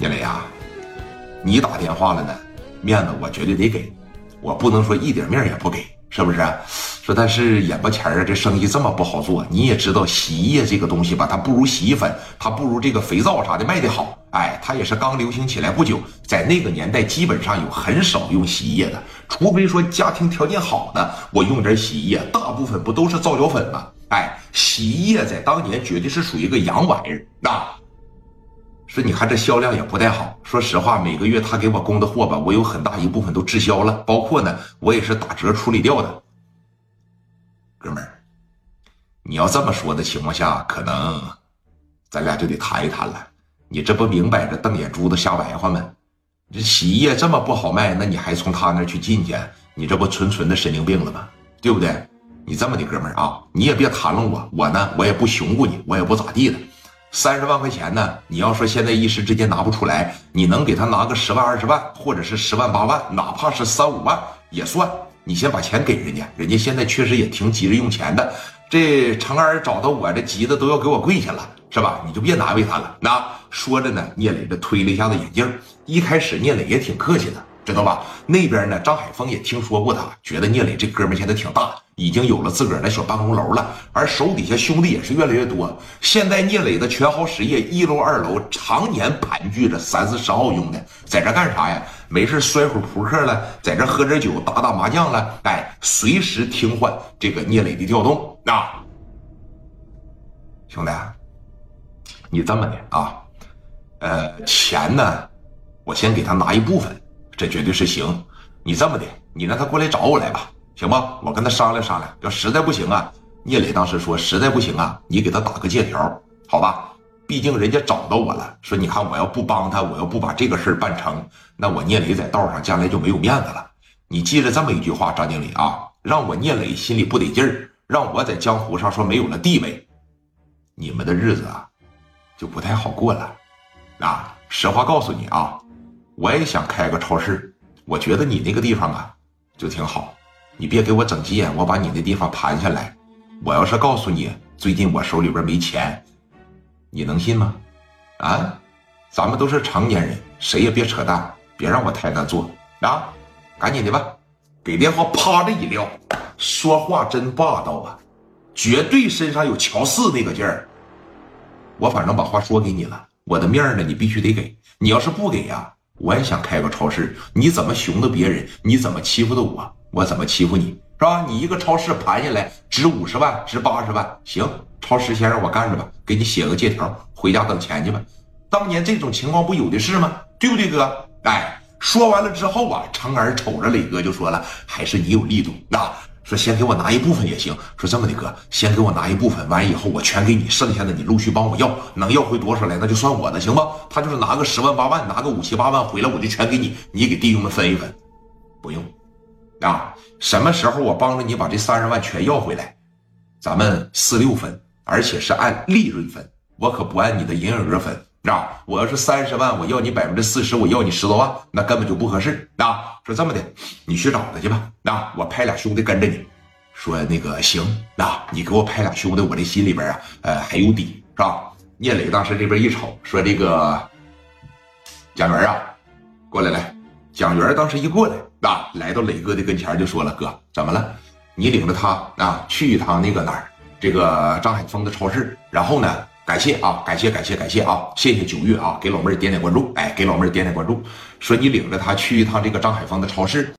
聂磊呀，你打电话了呢，面子我绝对得给，我不能说一点面也不给，是不是？说但是眼巴前儿啊，这生意这么不好做，你也知道洗衣液这个东西吧，它不如洗衣粉，它不如这个肥皂啥的卖的好。哎，它也是刚流行起来不久，在那个年代基本上有很少用洗衣液的，除非说家庭条件好的，我用点洗衣液，大部分不都是皂角粉吗？哎，洗衣液在当年绝对是属于一个洋玩意儿啊。说你看这销量也不太好。说实话，每个月他给我供的货吧，我有很大一部分都滞销了，包括呢，我也是打折处理掉的。哥们儿，你要这么说的情况下，可能咱俩就得谈一谈了。你这不明摆着瞪眼珠子瞎白话吗？这洗衣液这么不好卖，那你还从他那去进去？你这不纯纯的神经病了吗？对不对？你这么的，哥们儿啊，你也别谈论我，我呢，我也不熊过你，我也不咋地的。三十万块钱呢？你要说现在一时之间拿不出来，你能给他拿个十万二十万，或者是十万八万，哪怕是三五万也算。你先把钱给人家，人家现在确实也挺急着用钱的。这程二找到我，这急的都要给我跪下了，是吧？你就别难为他了。那说着呢，聂磊这推了一下子眼镜。一开始聂磊也挺客气的。知道吧？那边呢？张海峰也听说过他，觉得聂磊这哥们现在挺大，已经有了自个儿的小办公楼了，而手底下兄弟也是越来越多。现在聂磊的全豪实业一楼、二楼常年盘踞着三四十号兄弟，在这干啥呀？没事摔会扑克了，在这喝点酒、打打麻将了，哎，随时听唤这个聂磊的调动啊！兄弟，你这么的啊？呃，钱呢？我先给他拿一部分。这绝对是行，你这么的，你让他过来找我来吧，行吧？我跟他商量商量，要实在不行啊，聂磊当时说实在不行啊，你给他打个借条，好吧？毕竟人家找到我了，说你看我要不帮他，我要不把这个事儿办成，那我聂磊在道上将来就没有面子了。你记着这么一句话，张经理啊，让我聂磊心里不得劲儿，让我在江湖上说没有了地位，你们的日子啊就不太好过了。啊，实话告诉你啊。我也想开个超市，我觉得你那个地方啊，就挺好。你别给我整急眼，我把你那地方盘下来。我要是告诉你最近我手里边没钱，你能信吗？啊，咱们都是成年人，谁也别扯淡，别让我太难做啊！赶紧的吧，给电话，啪的一撂，说话真霸道啊，绝对身上有乔四那个劲儿。我反正把话说给你了，我的面呢，你必须得给。你要是不给呀？我也想开个超市，你怎么熊的别人？你怎么欺负的我？我怎么欺负你？是吧？你一个超市盘下来值五十万，值八十万，行，超市先让我干着吧，给你写个借条，回家等钱去吧。当年这种情况不有的是吗？对不对，哥？哎，说完了之后啊，成儿瞅着磊哥就说了，还是你有力度啊。说先给我拿一部分也行。说这么的哥，先给我拿一部分，完以后我全给你，剩下的你陆续帮我要，能要回多少来，那就算我的，行吗？他就是拿个十万八万，拿个五七八万回来，我就全给你，你给弟兄们分一分。不用，啊，什么时候我帮着你把这三十万全要回来，咱们四六分，而且是按利润分，我可不按你的营业额分。啊！我要是三十万，我要你百分之四十，我要你十多万，那根本就不合适。啊！说这么的，你去找他去吧。啊！我派俩兄弟跟着你。说那个行。啊！你给我派俩兄弟，我这心里边啊，呃，还有底，是吧？聂磊当时这边一瞅，说这个蒋元啊，过来来。蒋元当时一过来，啊，来到磊哥的跟前就说了：“哥，怎么了？你领着他啊，去一趟那个哪儿，这个张海峰的超市，然后呢？”感谢啊，感谢感谢感谢啊！谢谢九月啊，给老妹儿点点关注，哎，给老妹儿点点关注，说你领着他去一趟这个张海峰的超市。